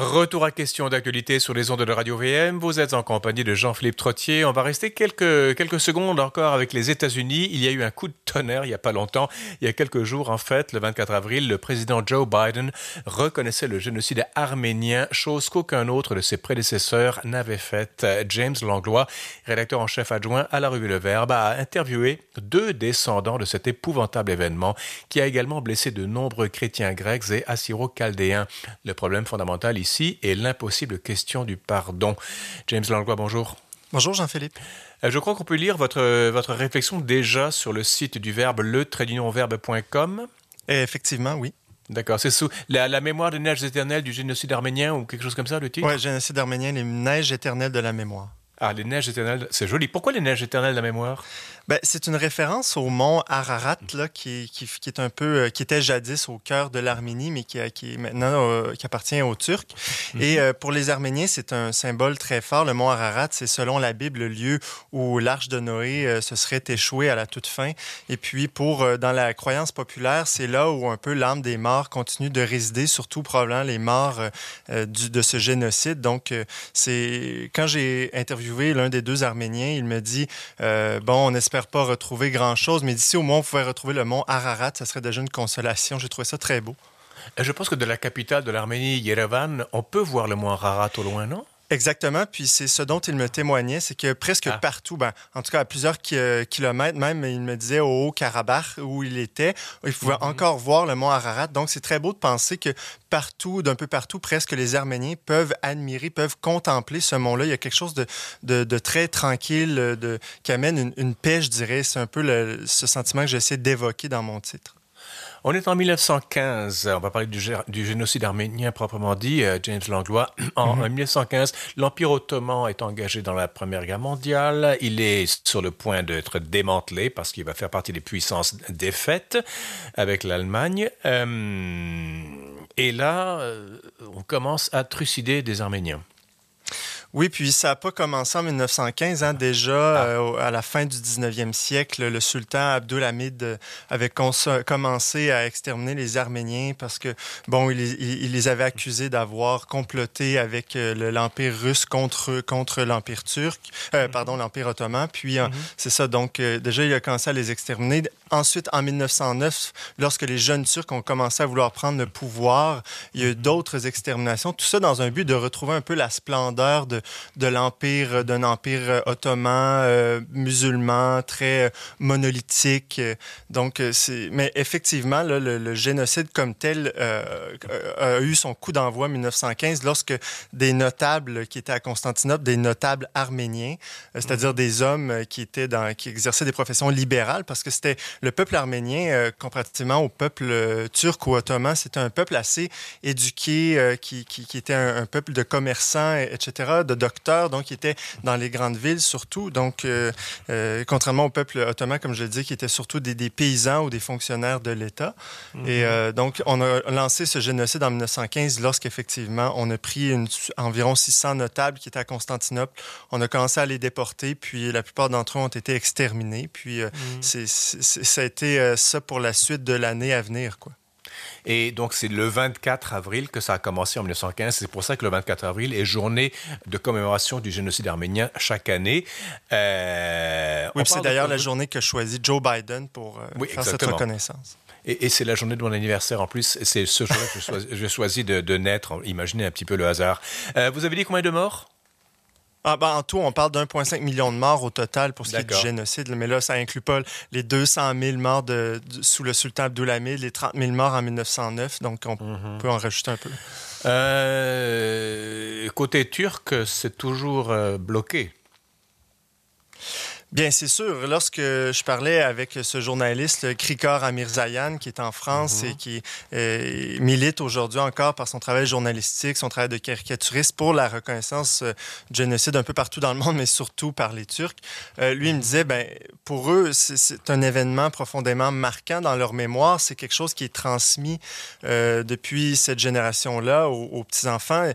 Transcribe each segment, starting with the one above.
Retour à question d'actualité sur les ondes de Radio VM. Vous êtes en compagnie de Jean-Philippe Trottier. On va rester quelques, quelques secondes encore avec les États-Unis. Il y a eu un coup de tonnerre il n'y a pas longtemps. Il y a quelques jours, en fait, le 24 avril, le président Joe Biden reconnaissait le génocide arménien, chose qu'aucun autre de ses prédécesseurs n'avait faite. James Langlois, rédacteur en chef adjoint à la revue Le Verbe, a interviewé deux descendants de cet épouvantable événement qui a également blessé de nombreux chrétiens grecs et assyro-chaldéens. Le problème fondamental ici est l'impossible question du pardon. James Langlois, bonjour. Bonjour Jean-Philippe. Euh, je crois qu'on peut lire votre, votre réflexion déjà sur le site du Verbe, le verbe.com. Effectivement, oui. D'accord. C'est sous la, la, mémoire des neiges éternelles du génocide arménien ou quelque chose comme ça, le titre? Oui, génocide arménien, les neiges éternelles de la mémoire. Ah, les neiges éternelles, c'est joli. Pourquoi les neiges éternelles de la mémoire? Ben, c'est une référence au mont Ararat, là, qui, qui, qui, est un peu, euh, qui était jadis au cœur de l'Arménie, mais qui, qui maintenant euh, qui appartient aux Turcs. -hmm. Et euh, pour les Arméniens, c'est un symbole très fort. Le mont Ararat, c'est selon la Bible le lieu où l'arche de Noé euh, se serait échouée à la toute fin. Et puis, pour dans la croyance populaire, c'est là où un peu l'âme des morts continue de résider, surtout probablement les morts du, de ce génocide. Donc, c'est quand j'ai interviewé l'un des deux Arméniens, il me dit bon, on espère pas retrouver grand-chose, mais d'ici au moins on pouvait retrouver le mont Ararat, ça serait déjà une consolation. J'ai trouvé ça très beau. Je pense que de la capitale de l'Arménie, Yerevan, on peut voir le mont Ararat au loin, non? Exactement. Puis c'est ce dont il me témoignait, c'est que presque ah. partout, ben, en tout cas à plusieurs ki kilomètres même, il me disait au Haut-Karabakh où il était, il pouvait mm -hmm. encore voir le mont Ararat. Donc c'est très beau de penser que partout, d'un peu partout, presque les Arméniens peuvent admirer, peuvent contempler ce mont-là. Il y a quelque chose de, de, de très tranquille, de, qui amène une, une paix, je dirais. C'est un peu le, ce sentiment que j'essaie d'évoquer dans mon titre. On est en 1915, on va parler du, du génocide arménien proprement dit, euh, James Langlois. En, mm -hmm. 1915, l'Empire ottoman est engagé dans la Première Guerre mondiale. Il est sur le point d'être démantelé parce qu'il va faire partie des puissances défaites avec l'Allemagne. Euh, et là, euh, on commence à trucider des Arméniens. Oui, puis ça n'a pas commencé en 1915. Hein, déjà, ah. euh, à la fin du 19e siècle, le sultan Abdulhamid avait commencé à exterminer les Arméniens parce que, bon, il, il, il les avait accusés d'avoir comploté avec euh, l'Empire russe contre, contre l'Empire turc, euh, mm -hmm. pardon, l'Empire ottoman. Puis, mm -hmm. c'est ça, donc, euh, déjà, il a commencé à les exterminer. Ensuite, en 1909, lorsque les jeunes Turcs ont commencé à vouloir prendre le pouvoir, il y a eu d'autres exterminations. Tout ça dans un but de retrouver un peu la splendeur de, de l'empire, d'un empire ottoman, euh, musulman, très euh, monolithique. Donc, c'est, mais effectivement, le, génocide comme tel euh, a eu son coup d'envoi en 1915 lorsque des notables qui étaient à Constantinople, des notables arméniens, c'est-à-dire des hommes qui étaient dans, qui exerçaient des professions libérales, parce que c'était le peuple arménien, euh, comparativement au peuple euh, turc ou ottoman, c'était un peuple assez éduqué, euh, qui, qui, qui, était un, un, peuple de commerçants, etc., de docteurs, donc qui était dans les grandes villes surtout. Donc, contrairement au peuple ottoman, comme je le dis, qui était surtout des, des paysans ou des fonctionnaires de l'État. Mm -hmm. Et donc, on a lancé ce génocide en 1915 lorsqu'effectivement, on a pris une, environ 600 notables qui étaient à Constantinople. On a commencé à les déporter, puis la plupart d'entre eux ont été exterminés. Puis, mm -hmm. c'est ça a été euh, ça pour la suite de l'année à venir. Quoi. Et donc, c'est le 24 avril que ça a commencé en 1915. C'est pour ça que le 24 avril est journée de commémoration du génocide arménien chaque année. Euh, oui, c'est d'ailleurs de... la journée que choisit Joe Biden pour euh, oui, faire exactement. cette reconnaissance. Et, et c'est la journée de mon anniversaire en plus. C'est ce jour-là que j'ai choisi, de, de, naître. Imaginez un petit peu le hasard. Euh, vous avez dit combien de morts? Ah, ben, en tout, on parle d'1,5 million de morts au total pour ce qui est du génocide. Mais là, ça inclut pas les 200 000 morts de, de, sous le sultan Abdulhamid, les 30 000 morts en 1909. Donc, on mm -hmm. peut en rajouter un peu. Euh, côté turc, c'est toujours euh, bloqué. Bien, c'est sûr. Lorsque je parlais avec ce journaliste, Krikor Amirzayan, qui est en France mm -hmm. et qui euh, milite aujourd'hui encore par son travail journalistique, son travail de caricaturiste pour la reconnaissance euh, du génocide un peu partout dans le monde, mais surtout par les Turcs, euh, lui, il me disait, ben, pour eux, c'est un événement profondément marquant dans leur mémoire. C'est quelque chose qui est transmis depuis cette génération-là aux, aux petits-enfants.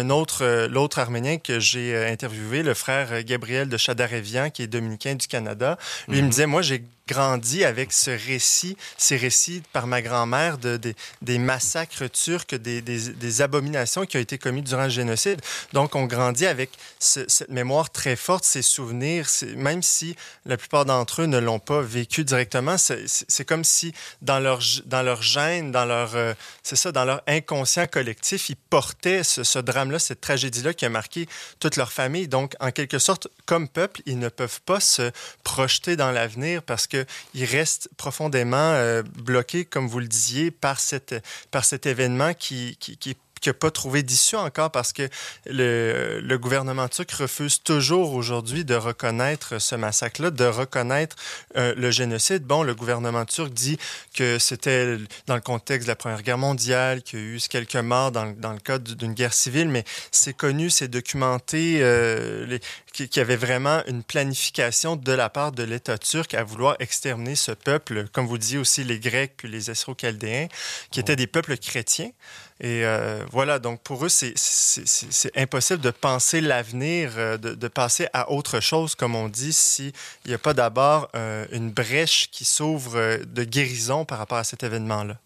Un autre, l'autre arménien que j'ai interviewé, le frère Gabriel de Chadarevian, qui est dominicain du Canada. Lui, mm -hmm. il me disait, moi, j'ai grandi avec ce récit, ces récits par ma grand-mère de, des massacres turcs, des, abominations qui ont été commises durant le génocide. Donc, on grandit avec cette mémoire très forte, ces souvenirs, même si la plupart d'entre eux ne l'ont pas vécu directement, c'est comme si dans leur, dans leur gène, dans leur, euh, ça, dans leur inconscient collectif, ils portaient ce, drame-là, cette tragédie-là qui a marqué toute leur famille. Donc, en quelque sorte, comme peuple, ils ne peuvent pas se projeter dans l'avenir parce qu'ils restent profondément euh, bloqués, comme vous le disiez, par, par cet événement qui, qui, qui qui n'a pas trouvé d'issue encore parce que le, le, gouvernement turc refuse toujours aujourd'hui de reconnaître ce massacre-là, de reconnaître euh, le génocide. Bon, le gouvernement turc dit que c'était dans le contexte de la Première Guerre mondiale, qu'il y a eu quelques morts dans, dans le cadre d'une guerre civile, mais c'est connu, c'est documenté, euh, qu'il y avait vraiment une planification de la part de l'État turc à vouloir exterminer ce peuple, comme vous disiez aussi les Grecs puis les Assyro-Chaldéens, qui étaient des peuples chrétiens. Et euh, voilà, donc pour eux, c'est impossible de penser l'avenir, euh, de, de, passer à autre chose, comme on dit, s'il n'y a pas d'abord euh, une brèche qui s'ouvre de guérison par rapport à cet événement-là.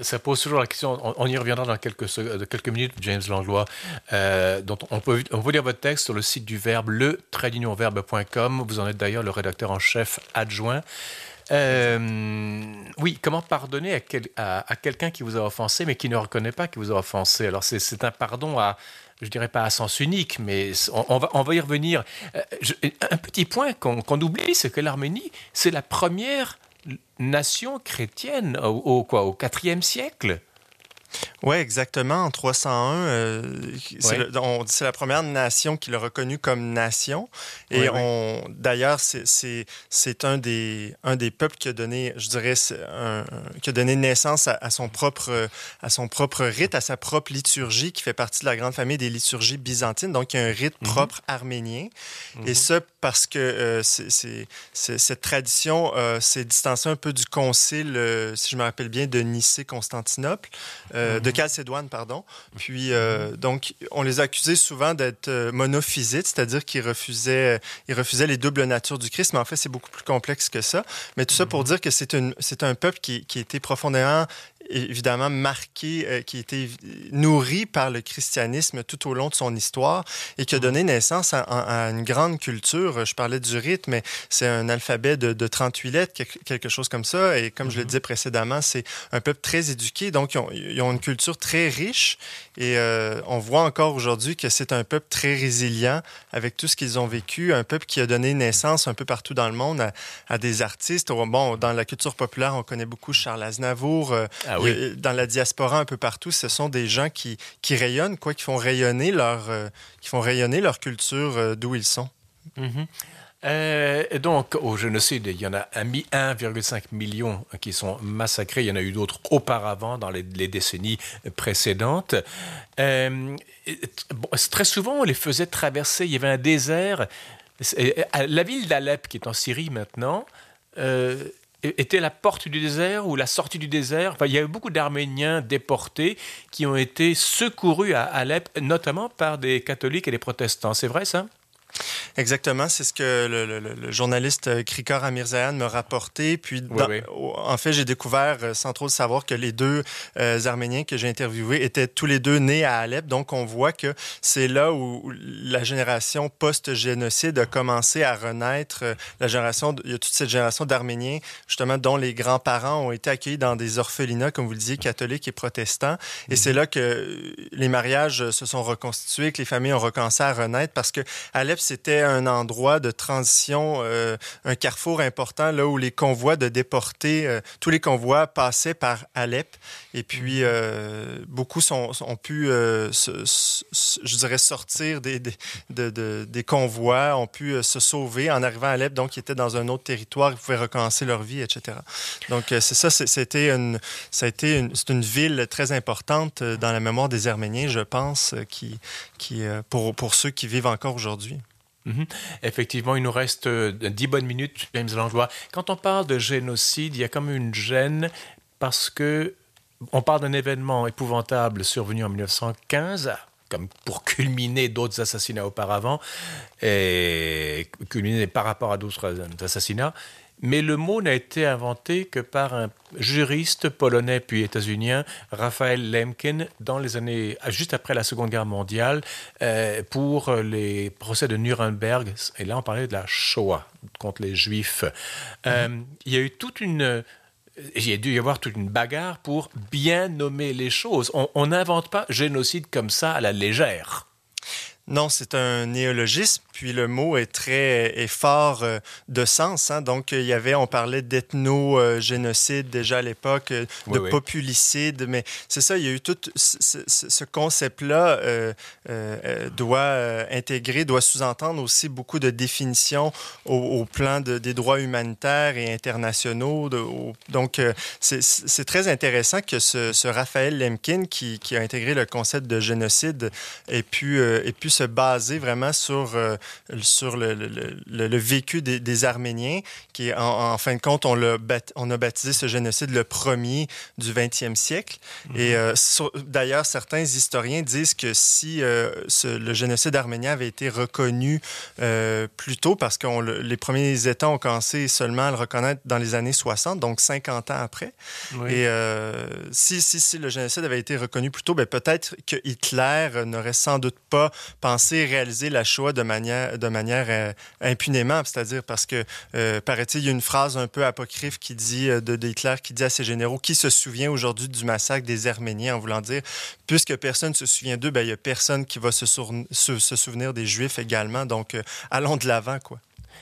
Ça pose toujours la question, on, y reviendra dans quelques, minutes, James Langlois. Euh, dont on, peut, on peut lire votre texte sur le site du Verbe, le verbe.com. Vous en êtes d'ailleurs le rédacteur en chef adjoint. Euh, oui, comment pardonner à, quelqu'un qui vous a offensé, mais qui ne reconnaît pas qu'il vous a offensé? Alors, c'est un pardon à, je dirais pas à sens unique, mais on, va, y revenir. Euh, un petit point qu'on oublie, c'est que l'Arménie, c'est la première nation chrétienne au, au au IVe siècle? Oui, exactement. En 301, euh, c'est la première nation qu'il a reconnue comme nation. Et on, d'ailleurs, c'est un des, un des peuples qui a donné, je dirais, un, qui a donné naissance à, son propre, à son propre rite, à sa propre liturgie, qui fait partie de la grande famille des liturgies byzantines. Donc, il y a un rite mhm. propre arménien. Et mhm. ça, parce que euh, cette tradition euh, s'est distancée un peu du concile, euh, si je me rappelle bien, de Nicée-Constantinople. Euh, de Chalcédoine, pardon. Puis, euh, donc, on les accusait souvent d'être euh, monophysites, c'est-à-dire qu'ils refusaient, ils refusaient les doubles natures du Christ, mais en fait, c'est beaucoup plus complexe que ça. Mais tout ça pour dire que c'est un peuple qui, qui était profondément évidemment marqué, euh, qui a été nourri par le christianisme tout au long de son histoire et qui a donné naissance à, une grande culture. Je parlais du rite, mais c'est un alphabet de, 38 lettres, quelque chose comme ça. Et comme je le mhm. disais précédemment, c'est un peuple très éduqué, donc ils ont, une culture très riche et euh, on voit encore aujourd'hui que c'est un peuple très résilient avec tout ce qu'ils ont vécu, un peuple qui a donné naissance un peu partout dans le monde à, des artistes. Bon, dans la culture populaire, on connaît beaucoup Charles Aznavour. Euh, ah dans la diaspora un peu partout, ce sont des gens qui, qui rayonnent, quoi, qui font rayonner leur, euh, qui font rayonner leur culture euh, d'où ils sont. Mm-hmm. Euh, donc, au génocide, il y en a 1,5 million qui sont massacrés. Il y en a eu d'autres auparavant, dans les, décennies précédentes. très souvent, on les faisait traverser. Il y avait un désert. La ville d'Alep, qui est en Syrie maintenant, était la porte du désert ou la sortie du désert? Enfin, il y a eu beaucoup d'Arméniens déportés qui ont été secourus à Alep, notamment par des catholiques et des protestants. C'est vrai ça? Exactement, c'est ce que le, journaliste euh, Krikar Amirzayan m'a rapporté. Puis, en fait, j'ai découvert, euh, sans trop le savoir, que les deux euh, Arméniens que j'ai interviewés étaient tous les deux nés à Alep. Donc, on voit que c'est là où la génération post-génocide a commencé à renaître. La génération, il y a toute cette génération d'Arméniens, justement, dont les grands-parents ont été accueillis dans des orphelinats, comme vous le disiez, catholiques et protestants. Et c'est mhm. là que les mariages se sont reconstitués, que les familles ont recommencé à renaître, parce que Alep, c'était un endroit de transition, euh, un carrefour important, là où les convois de déportés, euh, tous les convois passaient par Alep. Et puis, mhm. euh, beaucoup sont, ont pu, je dirais, sortir des, des, des convois, ont pu se sauver en arrivant à Alep, donc ils étaient dans un autre territoire, ils pouvaient recommencer leur vie, etc. Donc, c'est ça, c'était une, ça a été une, c'est une ville très importante dans la mémoire des Arméniens, je pense, qui, qui, pour, pour ceux qui vivent encore aujourd'hui. Mhm. Effectivement, il nous reste euh, dix bonnes minutes. Quand on parle de génocide, il y a comme une gêne parce que on parle d'un événement épouvantable survenu en 1915, comme pour culminer d'autres assassinats auparavant, et culminer par rapport à d'autres assassinats. Mais le mot n'a été inventé que par un juriste polonais puis états-unien, Raphaël Lemkin, dans les années juste après la Seconde Guerre mondiale, euh, pour les procès de Nuremberg. Et là, on parlait de la Shoah contre les Juifs. Euh, il y a eu toute une il a dû y avoir toute une bagarre pour bien nommer les choses. On n'invente pas génocide comme ça à la légère. Non, c'est un néologisme, puis le mot est très est fort euh, de sens. Hein. Donc, il y avait, on parlait d'ethno-génocide déjà à l'époque, euh, de populicide, mais c'est ça, il y a eu tout ce, concept-là euh, doit intégrer, doit sous-entendre aussi beaucoup de définitions au, plan des droits humanitaires et internationaux. donc, c'est très intéressant que ce, Raphaël Lemkin, qui, a intégré le concept de génocide, ait pu, ait pu se baser vraiment sur, euh, sur le, le, vécu des, Arméniens, qui, en, en, fin de compte, on, on a baptisé ce génocide le premier du 20e siècle. Mhm. Et euh, d'ailleurs, certains historiens disent que si euh, le génocide arménien avait été reconnu plus tôt, parce que les premiers États ont commencé seulement à le reconnaître dans les années 60, donc 50 ans après. Et si, si, si, le génocide avait été reconnu plus tôt, ben, peut-être que Hitler n'aurait sans doute pas penser réaliser la Shoah de manière, de manière euh, impunément, c'est-à-dire parce que, euh, paraît-il, il y a une phrase un peu apocryphe qui dit, euh, de, Hitler qui dit à ses généraux, qui se souvient aujourd'hui du massacre des Arméniens, en voulant dire, puisque personne ne se souvient d'eux, ben, il n'y a personne qui va se, se, se, souvenir des Juifs également, donc allons de l'avant, quoi.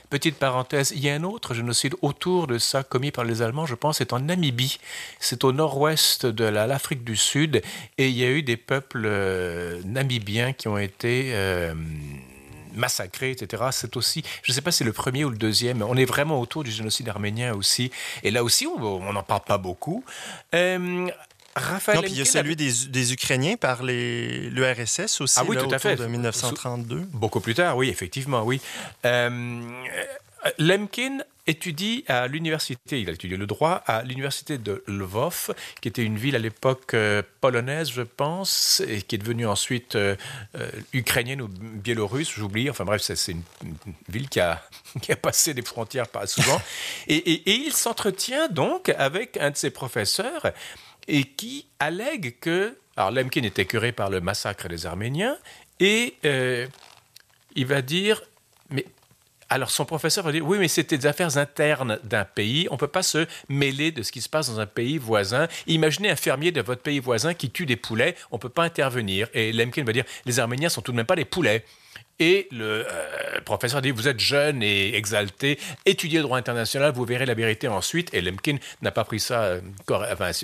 Petite parenthèse, il y a un autre génocide autour de ça commis par les Allemands, je pense, c'est en Namibie. C'est au nord-ouest de l'Afrique du Sud et il y a eu des peuples euh, namibiens qui ont été euh, massacrés, etc. C'est aussi, je ne sais pas si c'est le premier ou le deuxième, on est vraiment autour du génocide arménien aussi. Et là aussi, on n'en parle pas beaucoup. Euh, Raphaël non, puis il y a celui des, Ukrainiens par l'URSS aussi, ah oui, tout à fait. de 1932. Beaucoup plus tard, oui, effectivement, oui. Euh, Lemkin étudie à l'université, il a étudié le droit à l'université de Lvov, qui était une ville à l'époque euh, polonaise, je pense, et qui est devenue ensuite euh, ukrainienne ou biélorusse, j'oublie. Enfin bref, c'est une, ville qui a, qui a passé des frontières pas souvent. et, et, et il s'entretient donc avec un de ses professeurs et qui allègue que. Alors, Lemkin est écœuré par le massacre des Arméniens et euh, il va dire Mais. Alors, son professeur va dire Oui, mais c'était des affaires internes d'un pays. On ne peut pas se mêler de ce qui se passe dans un pays voisin. Imaginez un fermier de votre pays voisin qui tue des poulets. On ne peut pas intervenir. Et Lemkin va dire Les Arméniens sont tout de même pas des poulets. Et le euh, professeur dit Vous êtes jeune et exalté, étudiez le droit international, vous verrez la vérité ensuite. Et Lemkin n'a pas pris ça euh,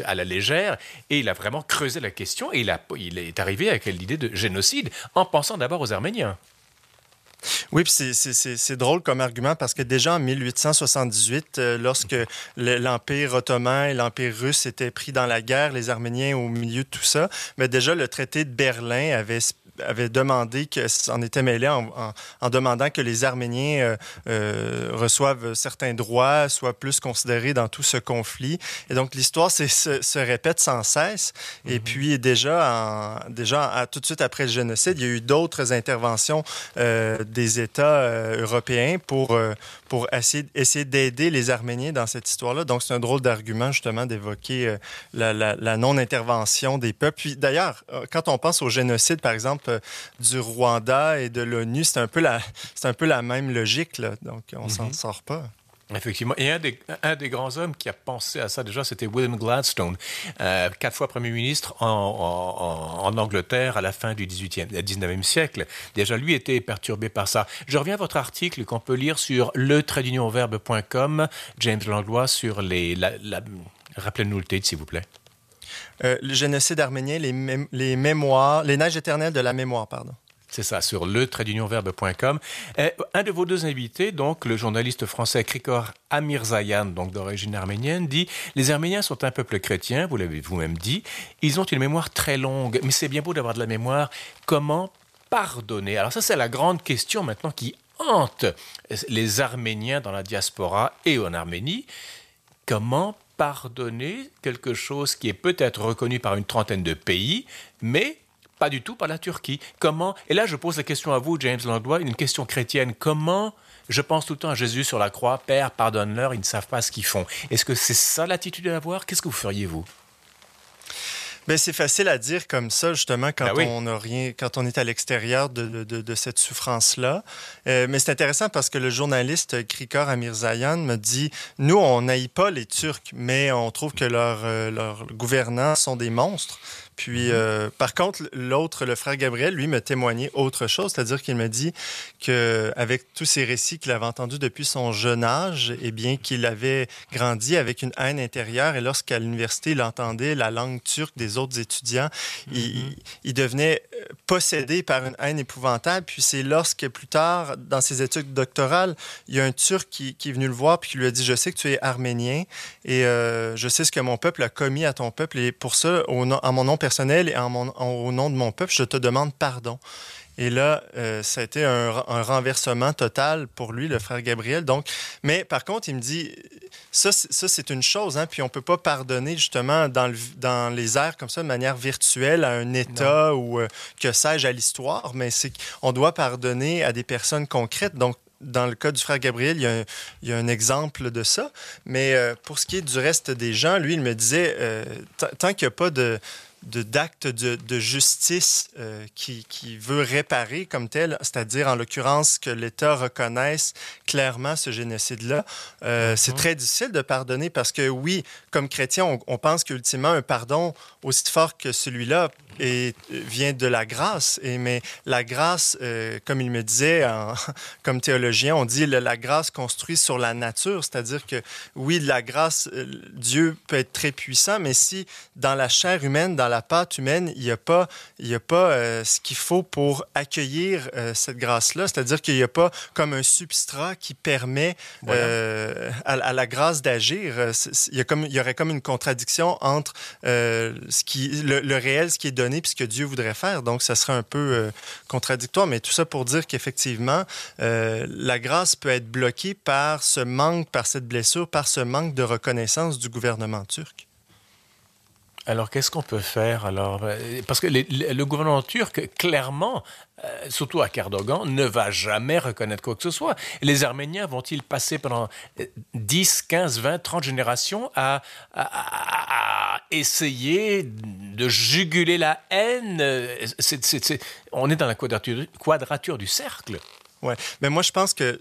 à la légère et il a vraiment creusé la question et il, est arrivé avec l'idée de génocide en pensant d'abord aux Arméniens. Oui, c'est drôle comme argument parce que déjà en 1878, euh, lorsque l'Empire ottoman et l'Empire russe étaient pris dans la guerre, les Arméniens au milieu de tout ça, mais déjà le traité de Berlin avait avait demandé que s'en était mêlé en, en, demandant que les Arméniens euh, euh, reçoivent certains droits, soient plus considérés dans tout ce conflit. Et donc l'histoire se, se, répète sans cesse. Et mhm. puis déjà, en, déjà tout de suite après le génocide, il y a eu d'autres interventions euh, des États européens pour, pour essayer, essayer d'aider les Arméniens dans cette histoire-là. Donc c'est un drôle d'argument justement d'évoquer la, la, la non-intervention des peuples. Puis d'ailleurs, quand on pense au génocide, par exemple, du Rwanda et de l'ONU, c'est un, peu la, un peu la même logique. Là. Donc, on ne s'en mhm. sort pas. Effectivement. Et un des, un des, grands hommes qui a pensé à ça déjà, c'était William Gladstone, euh, quatre fois Premier ministre en, en, Angleterre à la fin du 18e, 19e siècle. Déjà, lui était perturbé par ça. Je reviens à votre article qu'on peut lire sur le James Langlois, sur les... Rappelez-nous le titre, s'il vous plaît. Euh, le génocide arménien, les, les, mémoires, les neiges éternelles de la mémoire, pardon. C'est ça, sur le. Euh, un de vos deux invités, donc le journaliste français Krikor Amirzayan, donc d'origine arménienne, dit Les Arméniens sont un peuple chrétien, vous l'avez vous-même dit. Ils ont une mémoire très longue, mais c'est bien beau d'avoir de la mémoire. Comment pardonner? Alors, ça, c'est la grande question maintenant qui hante les Arméniens dans la diaspora et en Arménie. Comment pardonner quelque chose qui est peut-être reconnu par une trentaine de pays, mais pas du tout par la Turquie. Comment Et là, je pose la question à vous, James Langlois, une question chrétienne. Comment je pense tout le temps à Jésus sur la croix, Père, pardonne-leur, ils ne savent pas ce qu'ils font. Est-ce que c'est ça l'attitude à avoir? Qu'est-ce que vous feriez, vous? Ben, c'est facile à dire comme ça, justement, quand ben on a rien, quand on est à l'extérieur de, de, de, cette souffrance-là. Euh, mais c'est intéressant parce que le journaliste Krikor Amirzayan me dit Nous, on n'aille pas les Turcs, mais on trouve que leurs euh, gouvernants sont des monstres. Puis, euh, par contre, l'autre, le frère Gabriel, lui, me témoignait autre chose, c'est-à-dire qu'il me dit qu'avec tous ces récits qu'il avait entendus depuis son jeune âge, eh bien, qu'il avait grandi avec une haine intérieure et lorsqu'à l'université, il entendait la langue turque des autres étudiants, il, mm-hmm. il, devenait euh, possédé par une haine épouvantable. Puis c'est lorsque, plus tard, dans ses études doctorales, il y a un Turc qui, qui est venu le voir puis qui lui a dit, je sais que tu es arménien et euh, je sais ce que mon peuple a commis à ton peuple et pour ça, au, en mon nom personnel, personnel et au nom de mon peuple, je te demande pardon. Et là, euh, ça a été un, renversement total pour lui, le frère Gabriel. Donc, mais par contre, il me dit, ça, ça c'est une chose, hein, puis on peut pas pardonner justement dans, le, dans les airs comme ça de manière virtuelle à un État ou euh, que sais-je à l'histoire, mais c'est qu'on doit pardonner à des personnes concrètes. Donc, dans le cas du frère Gabriel, il y a un, il y a un exemple de ça. Mais euh, pour ce qui est du reste des gens, lui, il me disait, tant qu'il n'y a pas de d'actes de, de, justice euh, qui, qui, veut réparer comme tel, c'est-à-dire en l'occurrence que l'État reconnaisse clairement ce génocide-là. Euh, C'est mhm. très difficile de pardonner parce que oui, comme chrétien, on, on pense qu'ultimement un pardon aussi fort que celui-là et vient de la grâce. Et, mais la grâce, euh, comme il me disait, en, comme théologien, on dit la, la grâce construit sur la nature, c'est-à-dire que oui, la grâce, euh, Dieu peut être très puissant, mais si dans la chair humaine, dans la pâte humaine, il n'y a pas, il y a pas euh, ce qu'il faut pour accueillir euh, cette grâce-là, c'est-à-dire qu'il n'y a pas comme un substrat qui permet euh, à, à, la grâce d'agir. Il y, a comme, il y aurait comme une contradiction entre ce qui, le, le réel, ce qui est donné puisque ce que Dieu voudrait faire. Donc, ça serait un peu euh, contradictoire, mais tout ça pour dire qu'effectivement, euh, la grâce peut être bloquée par ce manque, par cette blessure, par ce manque de reconnaissance du gouvernement turc. Alors, qu'est-ce qu'on peut faire alors? Parce que le gouvernement turc, clairement, euh, surtout à Kardogan, ne va jamais reconnaître quoi que ce soit. Les Arméniens vont-ils passer pendant 10, 15, 20, 30 générations à, essayer de juguler la haine? On est dans la quadrature, quadrature du cercle. Ouais, mais moi je pense que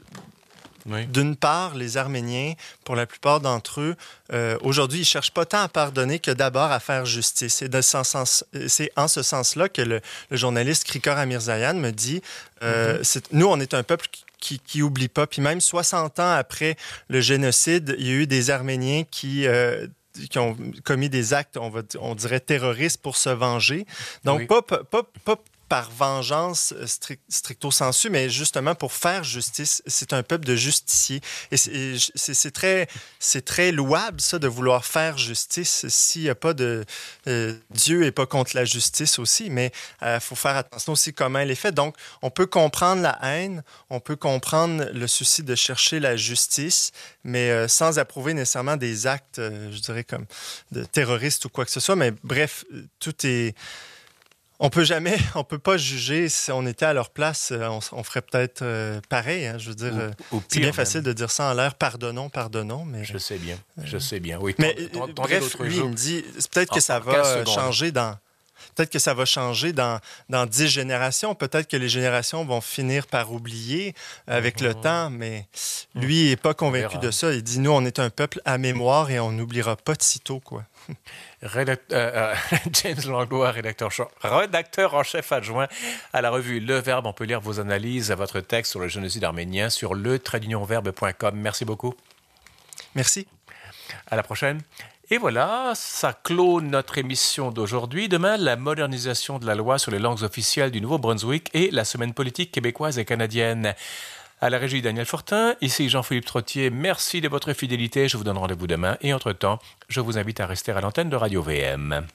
oui. D'une part, les Arméniens, pour la plupart d'entre eux, euh, aujourd'hui, ils cherchent pas tant à pardonner que d'abord à faire justice. Et c'est en ce sens-là que le, le, journaliste Krikor Amirzayan me dit, euh, mm -hmm. nous, on est un peuple qui, qui oublie pas. Puis même 60 ans après le génocide, il y a eu des Arméniens qui euh, qui ont commis des actes, on, va, on dirait terroristes pour se venger. Donc, oui. pas, pas, pas, par vengeance euh, stricto sensu, mais justement pour faire justice. C'est un peuple de justiciers. Et c'est très, très louable, ça, de vouloir faire justice s'il n'y a pas de... Euh, Dieu n'est pas contre la justice aussi, mais il euh, faut faire attention aussi comment elle est faite. Donc, on peut comprendre la haine, on peut comprendre le souci de chercher la justice, mais sans approuver nécessairement des actes, je dirais, comme de terroristes ou quoi que ce soit. Mais bref, tout est on peut jamais, on peut pas juger si on était à leur place, euh, on, on ferait peut-être euh, pareil. Hein, je veux dire, c'est bien facile de dire ça en l'air, pardonnons, pardonnons, mais je sais bien, je sais bien. Oui. Mais bref, lui, il me dit, peut-être que ça va changer dans. Peut-être que ça va changer dans, dans 10 générations. Peut-être que les générations vont finir par oublier avec mmh. le temps, mais lui, il n'est pas convaincu de ça. Il dit, nous, on est un peuple à mémoire et on n'oubliera pas de sitôt, quoi. Rédact euh, James Langlois, rédacteur, rédacteur en chef adjoint à la revue Le Verbe. On peut lire vos analyses à votre texte sur le génocide arménien sur le. Merci beaucoup. Merci. À la prochaine. Et voilà, ça clôt notre émission d'aujourd'hui. Demain, la modernisation de la loi sur les langues officielles du Nouveau-Brunswick et la semaine politique québécoise et canadienne. À la régie Daniel Fortin, ici Jean-Philippe Trottier, merci de votre fidélité, je vous donne rendez-vous demain et entre-temps, je vous invite à rester à l'antenne de Radio VM.